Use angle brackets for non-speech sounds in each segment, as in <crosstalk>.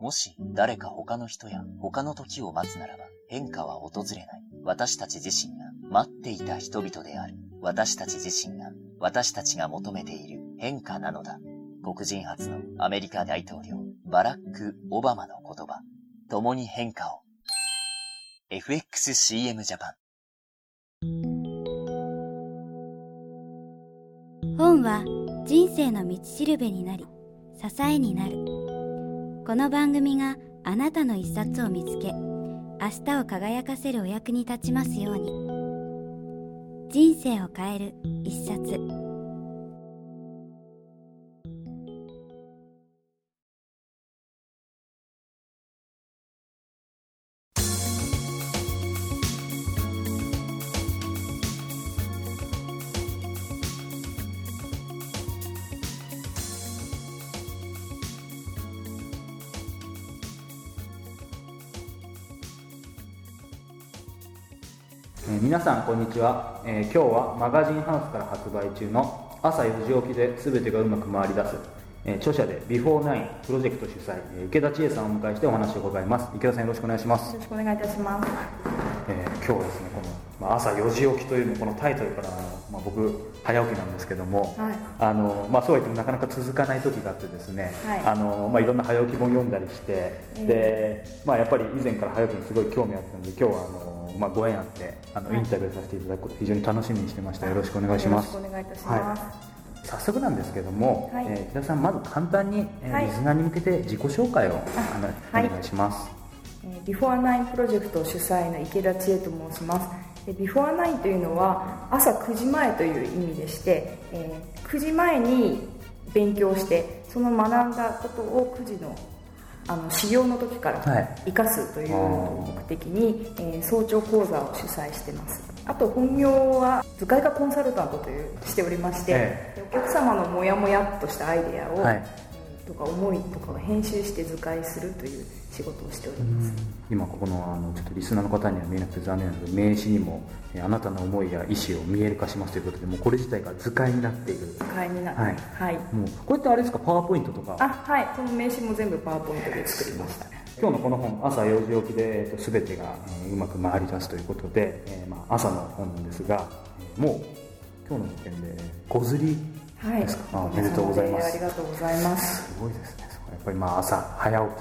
もし誰か他の人や他の時を待つならば変化は訪れない。私たち自身が待っていた人々である。私たち自身が私たちが求めている変化なのだ。黒人初のアメリカ大統領バラック・オバマの言葉。共に変化を。FXCM ジャパン。本は人生の道しるべになり、支えになる。この番組があなたの一冊を見つけ、明日を輝かせるお役に立ちますように。人生を変える一冊。皆さんこんにちは、えー今日はマガジンハウスから発売中の朝4時起きで全てがうまく回り出す、えー著者で Before Nine プロジェクト主催、えー池田千恵さんをお迎えしてお話を伺います。池田さんよろしくお願いします。よ、ろしくお願いいたします。えー今日はですねこの、まあ、朝4時起きというのこのタイトルから、まあ、僕早起きなんですけども、はい。あのまあ、そうは言ってもなかなか続かない時があってですね、はい。あのまあ、いろんな早起き本読んだりして、でまあ、やっぱり以前から早起きにすごい興味あったので今日はあの、まあ、ご縁あってあのはい。インタビューさせていただくこと非常に楽しみにしてました。よろしくお願いします。よろしくお願いいたします。早速なんですけども、はい。えー木田さんまず簡単に、えーはい。リスナーに向けて自己紹介をお願いします。えービフォーナインプロジェクト主催の池田千恵と申します。でビフォーナインというのは朝9時前という意味でして、えー9時前に勉強してその学んだことを9時のあの始業の時からはい。生かすという目的に、えー早朝講座を主催してます。あと本業は図解画コンサルタントというしておりまして、えでお客様のモヤモヤっとしたアイデアを、はいとか思いとかを編集して図解するという仕事をしております。今ここのあのちょっとリスナーの方には見えなくて残念なんで名刺にもえーあなたの思いや意思を見える化しますということでもうこれ自体が図解になっている。図解になってはい。はい、もうこれってあれですか？パワーポイントとか。あはい。その名刺も全部パワーポイントで作りました今日のこの本朝4時起きで、えー、と全てが、えーうまく回り出すということで、えーまあ、朝の本なんですが、えーもう今日の時点で5釣りはい。ですか、あおめでとうございます。ありがとうございます。すごいですね。やっぱりまあ朝早起き、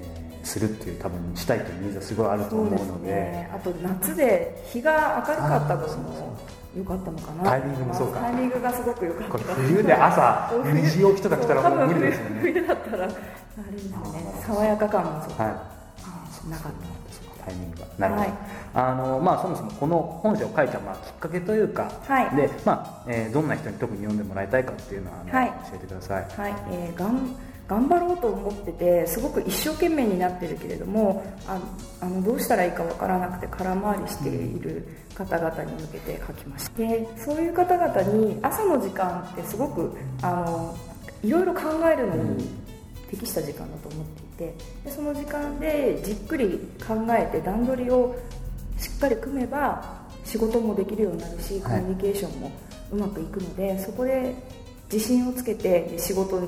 えーするっていう多分したいというニーズはすごいあると思うので。ね。あと夏で日が明るかったのも良かったのかな。タイミングもそうか。タイミングがすごく良かった。冬で朝2時起きとか来たらもう無理ですよね。冬だったらあれですよね。爽やか感もそう。はい。なかっタイミングが。なるほど、はい。あのまあそもそもこの本書を書いたまあきっかけというか、はい。でまあ、えーどんな人に特に読んでもらいたいかっていうのはあの、はい。教えてください。たはい、えーがん頑張ろうと思っててすごく一生懸命になってるけれどもああのどうしたらいいかわからなくて空回りしている方々に向けて書きました。でそういう方々に朝の時間ってすごくあのいろいろ考えるのに適した時間だと思っていてでその時間でじっくり考えて段取りをしっかり組めば仕事もできるようになるしコはい。ミュニケーションもうまくいくので、そこで自信をつけて仕事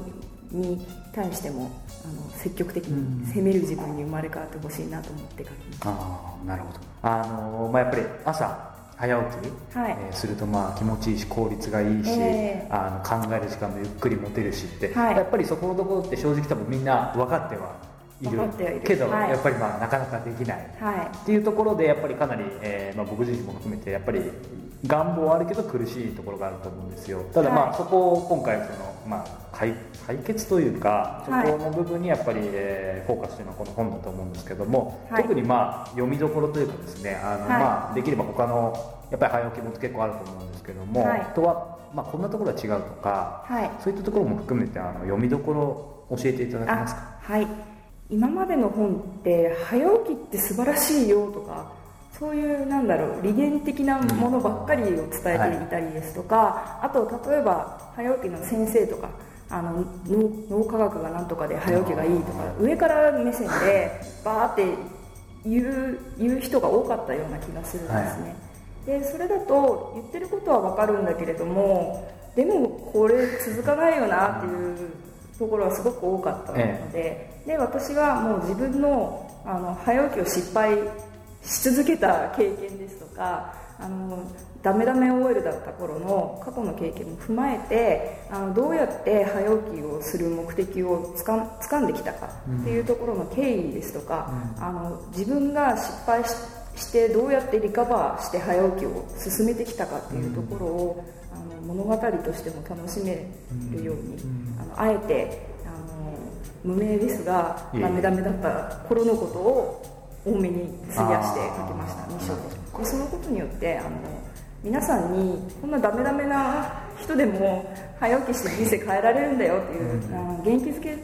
に対してもあの積極的に攻める自分に生まれ変わってほしいなと思って書きましああなるほど。あの、まあ、やっぱり朝早起き、はい。えーするとまあ気持ちいいし効率がいいし、えあの考える時間もゆっくり持てるしって、はい。やっぱりそこのところって正直多分みんな分かってはいる。けど、はい。やっぱりまあなかなかできない。たはい。っていうところでやっぱりかなり、えーまあ、僕自身も含めてやっぱり願望はあるけど苦しいところがあると思うんですよ。ただまあ、はい。そこを今回その、まあ、解解決というかそこはいの部分にやっぱり、えーフォーカスしてるのはこの本だと思うんですけども、はい。特にまあ読みどころというかですねあの、はい。まあ、できれば他のやっぱり早起きも結構あると思うんですけども、はい。とは、まあ、こんなところは違うとか、はい。そういったところも含めてあの読みどころを教えていただけますか？あはい。今までの本って早起きって素晴らしいよとかそういうなんだろう理念的なものばっかりを伝えていたりですとか、あと例えば早起きの先生とかあの脳脳科学がなんとかで早起きがいいとか上から目線でバーって言う言う人が多かったような気がするんですね、でそれだと言ってることは分かるんだけれどもでもこれ続かないよなっていうところはすごく多かったので,、で私はもう自分のあの早起きを失敗し続けた経験ですとかあのダメダメ OL だった頃の過去の経験も踏まえてあのどうやって早起きをする目的をつかん掴んできたかっていうところの経緯ですとか、うん、あの自分が失敗してどうやってリカバーして早起きを進めてきたかっていうところを、うん、あの物語としても楽しめるように、うん、あのあえてあの無名ですがダメダメだった頃のことを多めに費やして書きました2章で。そのことによってあの皆さんにこんなダメダメな人でも早起きして人生変えられるんだよっていう、うん、元気づけ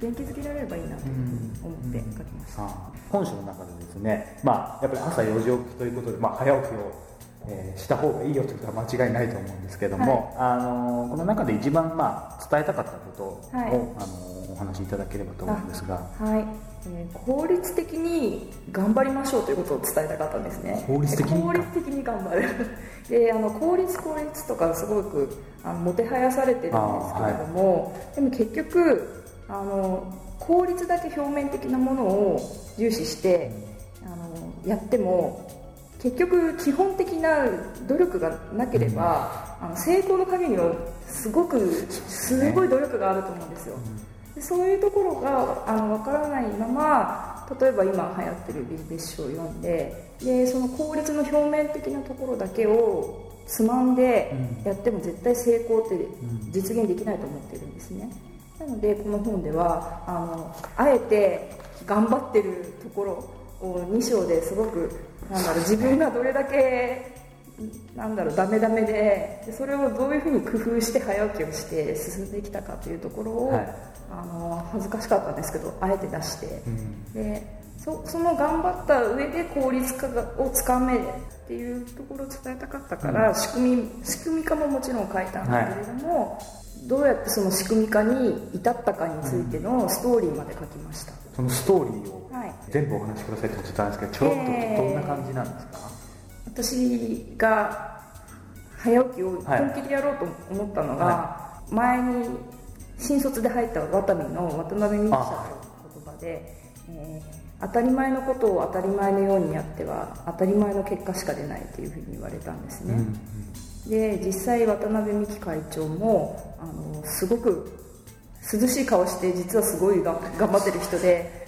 元気づけられればいいなと思って書きました、うん、本書の中でですね、まあ、やっぱり朝4時起きということで、まあ、早起きをえー、した方がいいよということは間違いないと思うんですけども、はい、あのこの中で一番、まあ、伝えたかったことを、はい、あのお話しいただければと思うんですが、はいえー、効率的に頑張りましょうということを伝えたかったんですね。効率的に？効率的に頑張る。<laughs> であの効率効率とかすごくあのもてはやされてるんですけれども、はい、でも結局あの効率だけ表面的なものを重視してあのやっても結局基本的な努力がなければ、うん、あの成功の陰にはすごくすごい努力があると思うんですよ、うん。でそういうところがあの分からないまま例えば今流行ってるビジネス書を読んででその効率の表面的なところだけをつまんでやっても絶対成功って実現できないと思ってるんですね。なのでこの本ではあのあえて頑張ってるところを2章ですごくなんだろう自分がどれだけなんだろうダメダメでそれをどういうふうに工夫して早起きをして進んできたかというところを、はい、あの恥ずかしかったんですけどあえて出して、うん、でそその頑張った上で効率化をつかめっていうところを伝えたかったから、うん、仕組み仕組み化ももちろん書いたんだけれども、はい、どうやってその仕組み化に至ったかについてのストーリーまで書きました、そのストーリーを全部お話しくださいって言ったんですけどちょっとどんな感じなんですか、私が早起きを本気でやろうと思ったのが、はい、前に新卒で入ったワタミの渡辺美記者の言葉で、えー、当たり前のことを当たり前のようにやっては当たり前の結果しか出ないというふうに言われたんですね、うんうん、で実際渡辺美樹会長もあのすごく涼しい顔して実はすごいが頑張ってる人で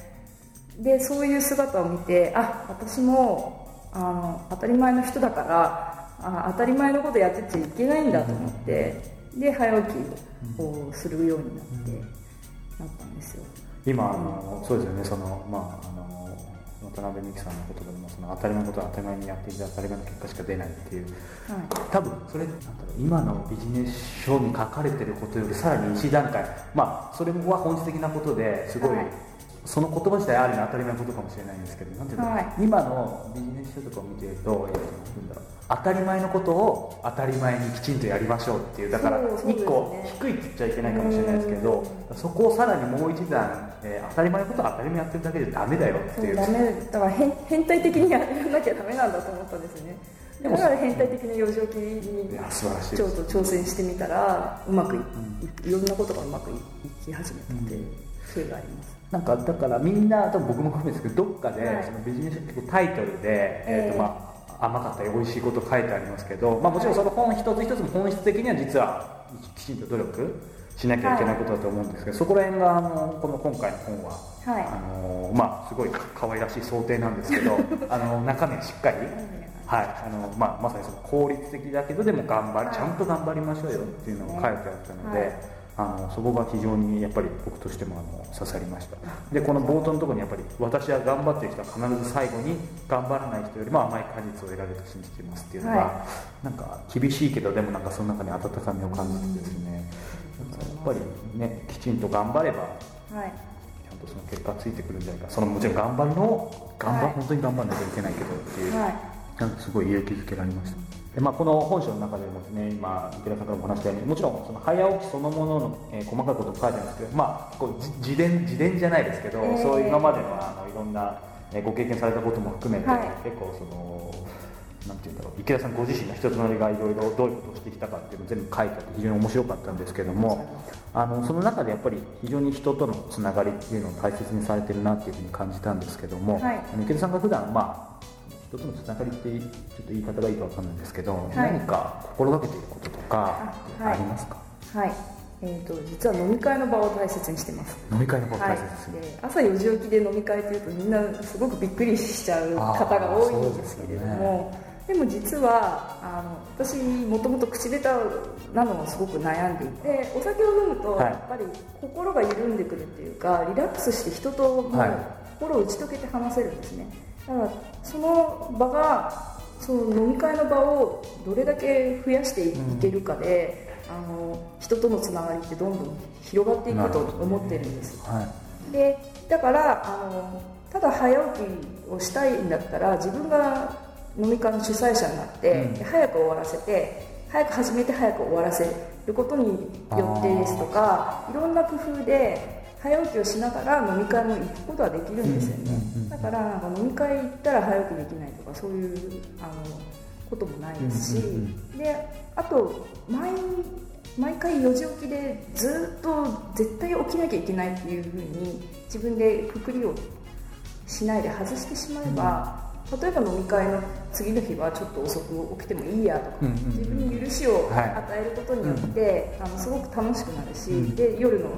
でそういう姿を見てあ私もあの当たり前の人だからあ当たり前のことやってちゃいけないんだと思って、で早起きをするようになって、なったんですよ。今あの、そうですよね。そのまああの渡辺美樹さんの言葉でもその当たり前のことは当たり前にやっていて当たり前の結果しか出ないっていう、はい、多分それなんだろう今のビジネス書に書かれてることよりさらに一段階まあそれは本質的なことですごい、はいその言葉自体あるのは当たり前のことかもしれないんですけどなんていうの、はい、今のビジネス書とかを見てると、えー、なんだろう当たり前のことを当たり前にきちんとやりましょうっていうだから1個低いって言っちゃいけないかもしれないですけどそこをさらにもう一段、えー、当たり前のことは当たり前やってるだけでダメだよっていう。ダメ。だから変変態的にやらなきゃダメなんだと思ったんですね。だから変態的な幼少期にちょっと挑戦してみたらうまくい,、いろんなことがうまくいき始めたっていう経緯がありますなんかだからみんな多分僕も含めですけどどっかでそのビジネス書タイトルで、えーとまあ、甘かったり美味しいこと書いてありますけど、まあ、もちろんその本一つ一つも本質的には実はきちんと努力しなきゃいけないことだと思うんですけど、そこら辺があのこの今回の本は、はい、あのまあ、すごい可愛らしい想定なんですけど <laughs> あの中身はしっかり、はい。あのまあ、まさにその効率的だけどでも頑張り、ちゃんと頑張りましょうよっていうのが書いてあったので。あのそこが非常にやっぱり僕としてもあの刺さりました。でこの冒頭のところにやっぱり私は頑張ってる人は必ず最後に頑張らない人よりも甘い果実を得られると信じていますっていうのが、はい、なんか厳しいけどでもなんかその中に温かみを感じてですねやっぱりねきちんと頑張れば、はい、ちゃんとその結果ついてくるんじゃないか。そのもちろん頑張るのを頑張、はい、本当に頑張らなきゃいけないけどっていう、はい、なんかすごい勇気づけられましたでまあ、この本書の中でもですね今池田さんからも話したようにもちろんその早起きそのものの、えー、細かいことも書いてあるんですけど、まあ、こう自伝自伝じゃないですけど、えー、そういう今までのあのいろんな、えー、ご経験されたことも含めて、はい、結構そのなんていうんだろう池田さんご自身の人となりがいろいろどういうことをしてきたかっていうのを全部書いてあって非常に面白かったんですけどもあのその中でやっぱり非常に人とのつながりっていうのを大切にされてるなっていうふうに感じたんですけども、はい。池田さんが普段まあ人とのつながりってちょっと言い方がいいかわかんないんですけど、い。何か心がけていることとかありますか、はい。えー、と実は飲み会の場を大切にしてます。飲み会のことはい大切ですね、で朝4時起きで飲み会というとみんなすごくびっくりしちゃう方が多いんですけれどもでも実はあの私もともと口下手なのをすごく悩んでいてお酒を飲むとはい。やっぱり心が緩んでくるっていうかリラックスして人ともはい。心を打ち解けて話せるんですねだからその場がその飲み会の場をどれだけ増やしていけるかで、あの人とのつながりってどんどん広がっていくと思ってるんですはい。でだからあのただ早起きをしたいんだったら自分が飲み会の主催者になって、うん。早く終わらせて早く始めて早く終わらせることによってですとかいろんな工夫で早起きをしながら飲み会も行くことはできるんですよね、だからなんか飲み会行ったら早起きできないとかそういうあのこともないですし、であと毎毎回4時起きでずっと絶対起きなきゃいけないっていうふうに自分でくくりをしないで外してしまえば、例えば飲み会の次の日はちょっと遅く起きてもいいやとか、自分に許しをはい与えることによって、あのすごく楽しくなるし、うん。で夜の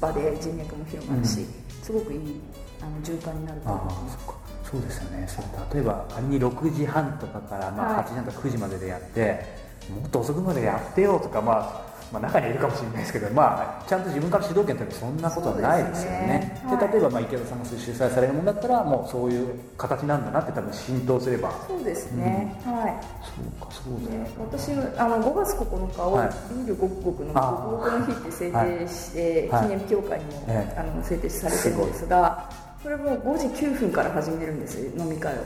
場で人脈も広がるし、うん。すごくいいあの循環になると思います。そっか。そうですよね。そう例えば仮に6時半とかから、まあ、はい。8時半とか9時まででやって、もっと遅くまでやってよとか、まあまあ、中にはいるかもしれないですけど、まあ、ちゃんと自分から主導権取るそんなことはないですよね。ですね。で例えば、まあ、池田さんが主催されるものだったらもうそういう形なんだなって多分浸透すれば。そうですね、はい。そうかそうだよで私あの5月9日をはい。ビールごくごくのあごくごくの日って制定して、はい。記念協会にも、ええ。あの制定されてるんですがこれも5時9分から始めるんですよ飲み会を。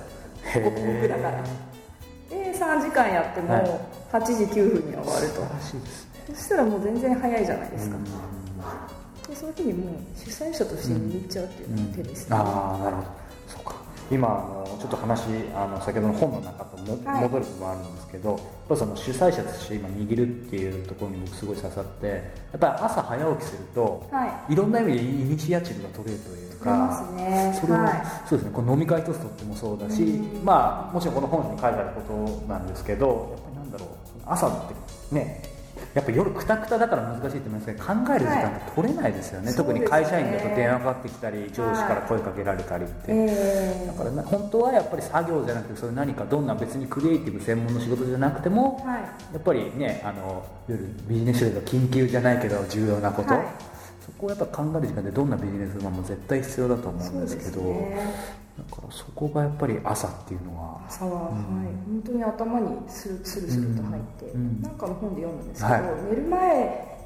へごくごくだから。で3時間やってもはい。8時9分には終わると。素晴らしいです。ねそしたらもう全然早いじゃないですか。でそういうふうにもう主催者として握っちゃうっていうのが手ですね、ああなるほど。そうか。今あのちょっと話あの先ほどの本の中とも、はい戻る部分もあるんですけどやっぱその主催者として今握るっていうところに僕すごい刺さってやっぱり朝早起きすると、はい。いろんな意味でイニシアチブが取れるというかね。それは、はい。そうですね。この飲み会一つとってもそうだし、うん。まあもちろんこの本に書いてあることなんですけどやっぱりなんだろう。朝ってねやっぱ夜くたくただから難しいって言いますけど考える時間って取れないですよね、はい。特に会社員だと電話かかってきたり上司から声かけられたり。って、えだからね本当はやっぱり作業じゃなくてそれ何かどんな別にクリエイティブ専門の仕事じゃなくても、ーはい。やっぱりねあの夜ビジネス書では緊急じゃないけど重要なこと、はいそこをやっぱ考える時間でどんなビジネスマンも絶対必要だと思うんですけどねだからそこがやっぱり朝っていうのは朝は、はい、本当に頭にスルスルスルと入って、うんなんかの本で読んだんですけど、はい。寝る前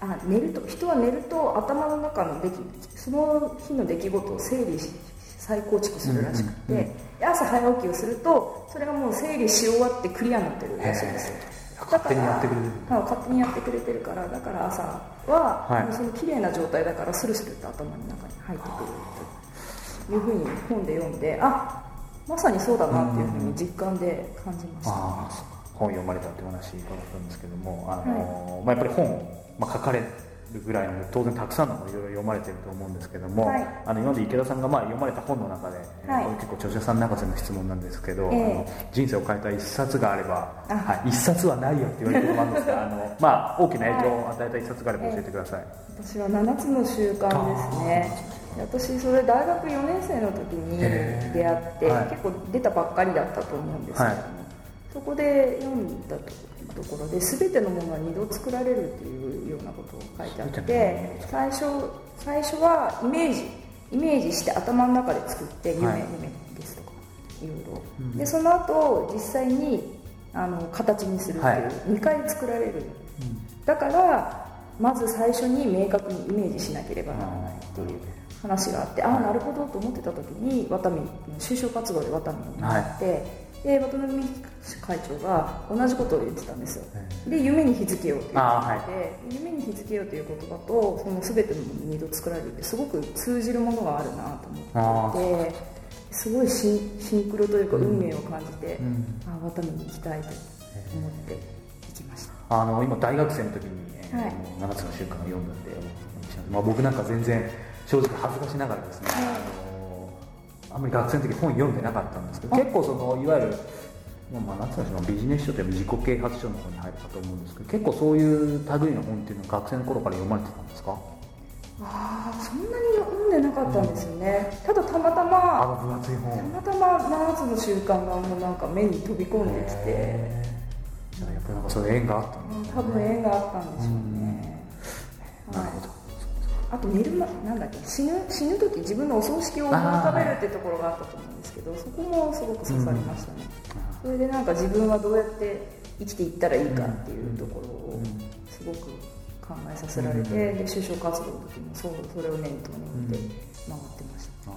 あ寝ると人は寝ると頭の中の出来その日の出来事を整理し再構築するらしくて、うんうんうんで朝早起きをするとそれがもう整理し終わってクリアになってるらしいんですよ勝手にやってくれる。はい勝手にやってくれてるからだから朝は、はい。もうその綺麗な状態だからスルスルと頭の中に入ってくるというふうに本で読んであまさにそうだなっていうふうに実感で感じました、うか。本読まれたってお話伺ったんですけどもあの、まあ、やっぱり本を、まあ、書かれるぐらいので当然たくさんの本いろいろ読まれてると思うんですけども、はい。あの今まで池田さんがまあ読まれた本の中で、はい。これ結構著者さん泣かせの質問なんですけど、ええ。あの人生を変えた一冊があれば、あ。はい、一冊はないよって言われてるもあるんですがあの、まあ、<laughs> 大きな影響を与えた一冊があれば教えてください、私は7つの習慣ですね。で私それ大学4年生の時に出会って、はい。結構出たばっかりだったと思うんですけど。も、はいそこで読んだところで全てのものは二度作られるっていうようなことを書いてあっ全てて最初最初はイメージイメージして頭の中で作って夢,、はい。夢ですとかいろいろ、うん。でその後実際にあの形にするっていう、はい。2回作られる。だからまず最初に明確にイメージしなければならないっていう話があってああなるほどと思ってた時にワタミ就職活動でワタミになって、で渡辺会長が同じことを言ってたんですよ。で夢に日付ようというあことで、夢に日付ようという言葉とその全てのものに二度作られるってすごく通じるものがあるなと思っていてすごいシンシンクロというか運命を感じて、うん。あワタミに行きたいと思って行きました。あの今大学生の時に、えーはい。7つの習慣を読んだんで、まあ、僕なんか全然正直恥ずかしながらですね、はいあんまり学生の時本読んでなかったんですけど結構そのいわゆるまあ、なんつうんでしょうビジネス書という自己啓発書の方に入るかと思うんですけど結構そういう類の本っていうのは学生の頃から読まれてたんですか？ああそんなに読んでなかったんですよね、ただたまたあまの分厚い本。たまたま7つの習慣がもうなんか目に飛び込んできて、じゃあやっぱりなんかそういう縁があったんうんです多分縁があったんでしょうね、なるほどあと寝るまなんだっけ死ぬ死ぬ時自分のお葬式を思い浮かべるっていうところがあったと思うんですけどそこもすごく刺さりましたね、それでなんか自分はどうやって生きていったらいいかっていうところをすごく考えさせられて、で就職活動の時もそうそれを念頭に置いて回ってました、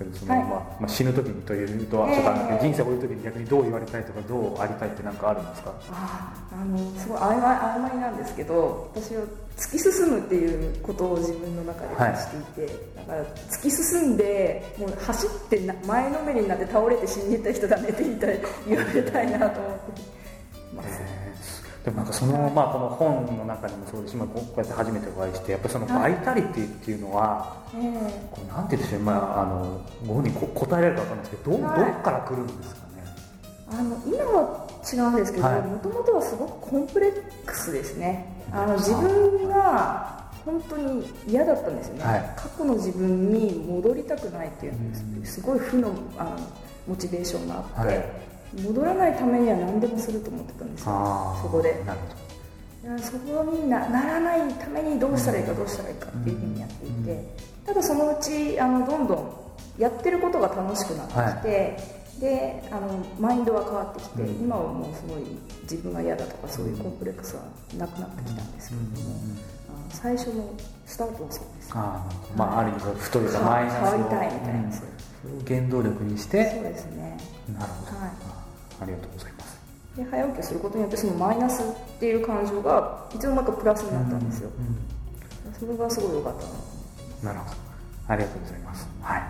けどその、はい。まあまあ、死ぬ時にというとはええちょっとあ人生を終える時に逆にどう言われたいとかどうありたいって何かあるんですか？ああのすごい曖昧曖昧なんですけど私は突き進むっていうことを自分の中で感じていて、だから突き進んでもう走ってな前のめりになって倒れて死に行った人だねって言いたい言われたいなと思ってます、でもなんかその、まあ、この本の中にもそうですし、まあ、こうやって初めてお会いしてやっぱりそのバイタリティっていうのは、ええ。こうなんて言うんでしょう、まあ、あのご本人こ答えられるか分かんないですけどど,、はい。どっから来るんですかね？あの今は違うんですけどはい。もともとはすごくコンプレックスですね。あの自分が本当に嫌だったんですよね、はい。過去の自分に戻りたくないっていううん。すごい負のあのモチベーションがあって、はい戻らないためには何でもすると思ってたんですよ。そこで。そこになならないためにどうしたらいいかどうしたらいいかっていうふうにやっていて、ただそのうちあのどんどんやってることが楽しくなってきて、であのマインドは変わってきて、うん。今はもうすごい自分が嫌だとかそういうコンプレックスはなくなってきたんですけれども、最初のスタートはそうです。あー。まあある意味不といマイナスを変わりたいみたいなうん。それを原動力にしてそうですね。なるほど、はい。あありがとうございます。で早起きをすることによってそのマイナスっていう感情がいつの間にかプラスになったんですよ、それがすごい良かったななるほど。ありがとうございます。はい。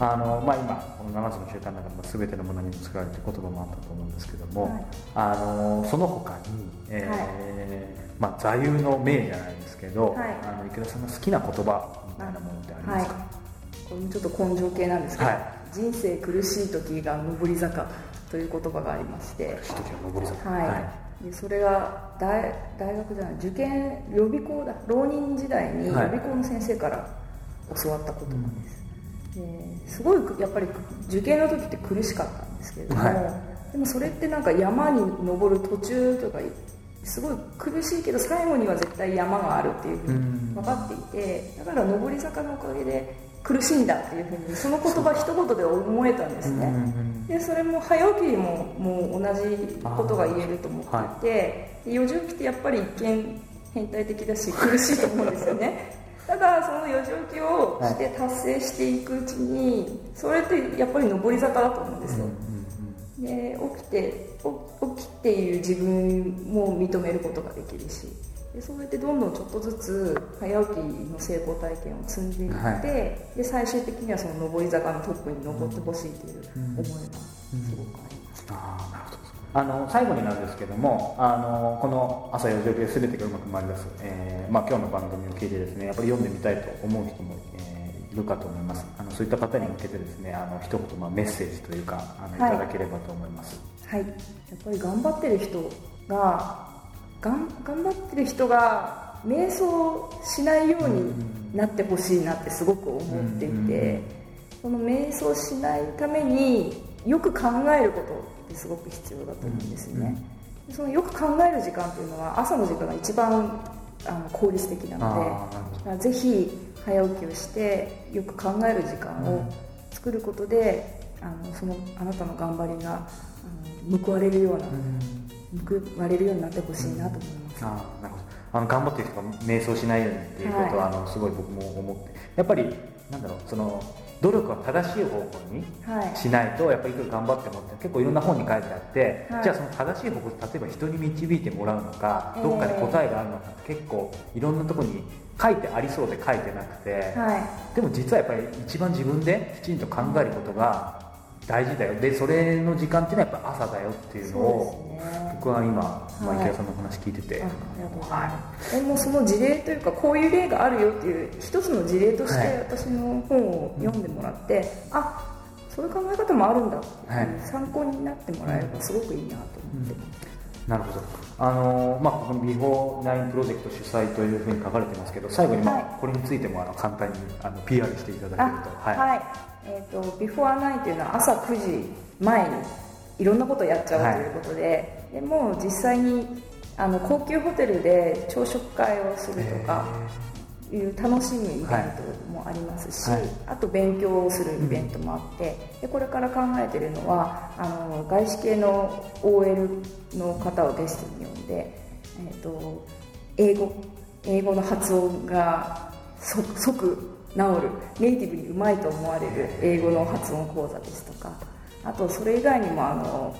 あのまあ、今この7つの習慣の中でも全てのものにも作られて言葉もあったと思うんですけども、はい。あのその他に、えーまあ、座右の銘じゃないですけど、はい。あの池田さんが好きな言葉みたいなものってありますか、これもちょっと根性系なんですけど、はい。人生苦しい時が上り坂という言葉がありまして、一時は上り坂。はい。でそれが大大学じゃない受験予備校だ。浪人時代に予はい。備校の先生から教わった言葉です、ですごいやっぱり受験の時って苦しかったんですけれども、はでもそれってなんか山に登る途中とかすごい苦しいけど最後には絶対山があるっていうふううん。に分かっていてだから上り坂のおかげで苦しいんだっていうふうにその言葉一言で思えたんですね、うんうんでそれも早起きにももう同じことが言えると思っていて、で4時起きってやっぱり一見変態的だし苦しいと思うんですよね。<laughs> ただその4時起きをして達成していくうちにそれってやっぱり上り坂だと思うんですよ、で起きてお起きている自分も認めることができるしでそうやってどんどんちょっとずつ早起きの成功体験を積んでいって、はい。で最終的にはその上り坂のトップに登ってほしいという思いがすごくあります、あーなるほど。あの最後になんですけどもあのこの朝4時起きで全てがうまく回り出す、えーまあ、今日の番組を聞いてですねやっぱり読んでみたいと思う人も、えーいるかと思います。あのそういった方に向けてですねあの一言、まあ、メッセージというかあのいただければと思います、はい、やっぱり頑張ってる人ががん頑張ってる人が瞑想しないようになってほしいなってすごく思っていて、その瞑想しないためによく考えることってすごく必要だと思うんですよね、でそのよく考える時間っていうのは朝の時間が一番あの効率的なのでぜひ早起きをしてよく考える時間を作ることで、あのそのあなたの頑張りがあの報われるような、報われるようになってほしいなと思います、あーなるほど。あの頑張ってる人が瞑想しないようにっていうことは、はい。あのすごい僕も思って。やっぱりなんだろうその努力は正しい方向にはい。しないとやっぱりいくら頑張ってもって結構いろんな本に書いてあって、はい。じゃあその正しい方向例えば人に導いてもらうのか、えーどっかで答えがあるのかって結構いろんなところに書いてありそうで書いてなくて、はい。でも実はやっぱり一番自分できちんと考えることが大事だよ。でそれの時間っていうのはやっぱ朝だよっていうのをね。僕は今、まあ、はい池田さんの話聞いてて、あありがとうございます、でもその事例というかこういう例があるよっていう一つの事例としはい。て私の本を読んでもらって、あそういう考え方もあるんだっていう、はい。参考になってもらえればすごくいいなと思って。なるほど。あのーまあ、ここに Before Nine プロジェクト主催というふうに書かれてますけど最後に、まあはい。これについてもあの簡単にあの PR していただけると。あはい、えっ、と Before Nine というのは朝9時前にいろんなことをやっちゃうということで、でもう実際にあの高級ホテルで朝食会をするとかいう楽しむイベントもありますし、はい。あと勉強をするイベントもあって、でこれから考えているのはあの外資系の OL の方をゲストに呼んで、えー、と英語英語の発音が即即治るネイティブにうまいと思われる英語の発音講座ですとかあとそれ以外にもあの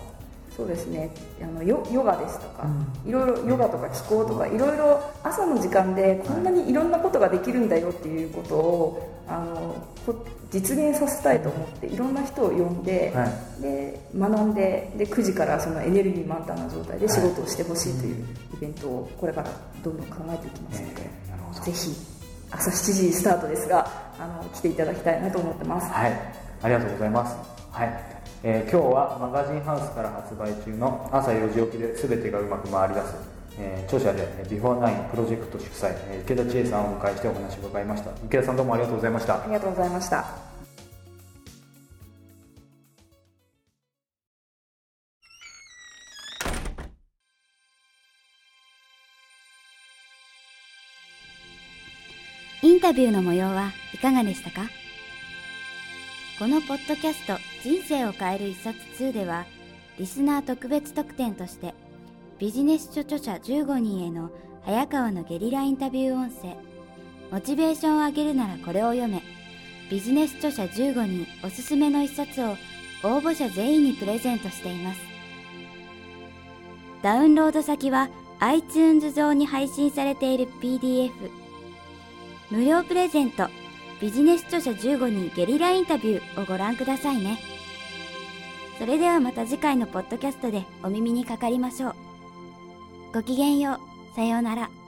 そうですねあのヨヨガですとか、いろいろヨガとか気候とかいろいろ朝の時間でこんなにい。ろんなことができるんだよっていうことをあのこ実現させたいと思っていろんな人を呼んで,、はで学んでで9時からそのエネルギー満タンな状態で仕事をしてほしいというイベントをこれからどんどん考えていきますので、えーなるほど。ぜひ朝7時スタートですがあの来ていただきたいなと思ってます。はい、ありがとうございます。はい、えー今日はマガジンハウスから発売中の朝4時起きで全てがうまく回り出す、えー著者でえービフォーナインプロジェクト主催、えー池田千恵さんをお迎えしてお話を伺いました。池田さんどうもありがとうございましたあ。りがとうございました。タビューの模様はいかがでしたか？このポッドキャスト人生を変える一冊2ではリスナー特別特典としてビジネス書著者15人への早川のゲリラインタビュー音声モチベーションを上げるならこれを読めビジネス著者15人おすすめの一冊を応募者全員にプレゼントしています。ダウンロード先は iTunes 上に配信されている PDF 無料プレゼント。ビジネス著者15人ゲリラインタビューをご覧くださいね。それではまた次回のポッドキャストでお耳にかかりましょう。ごきげんよう。さようなら。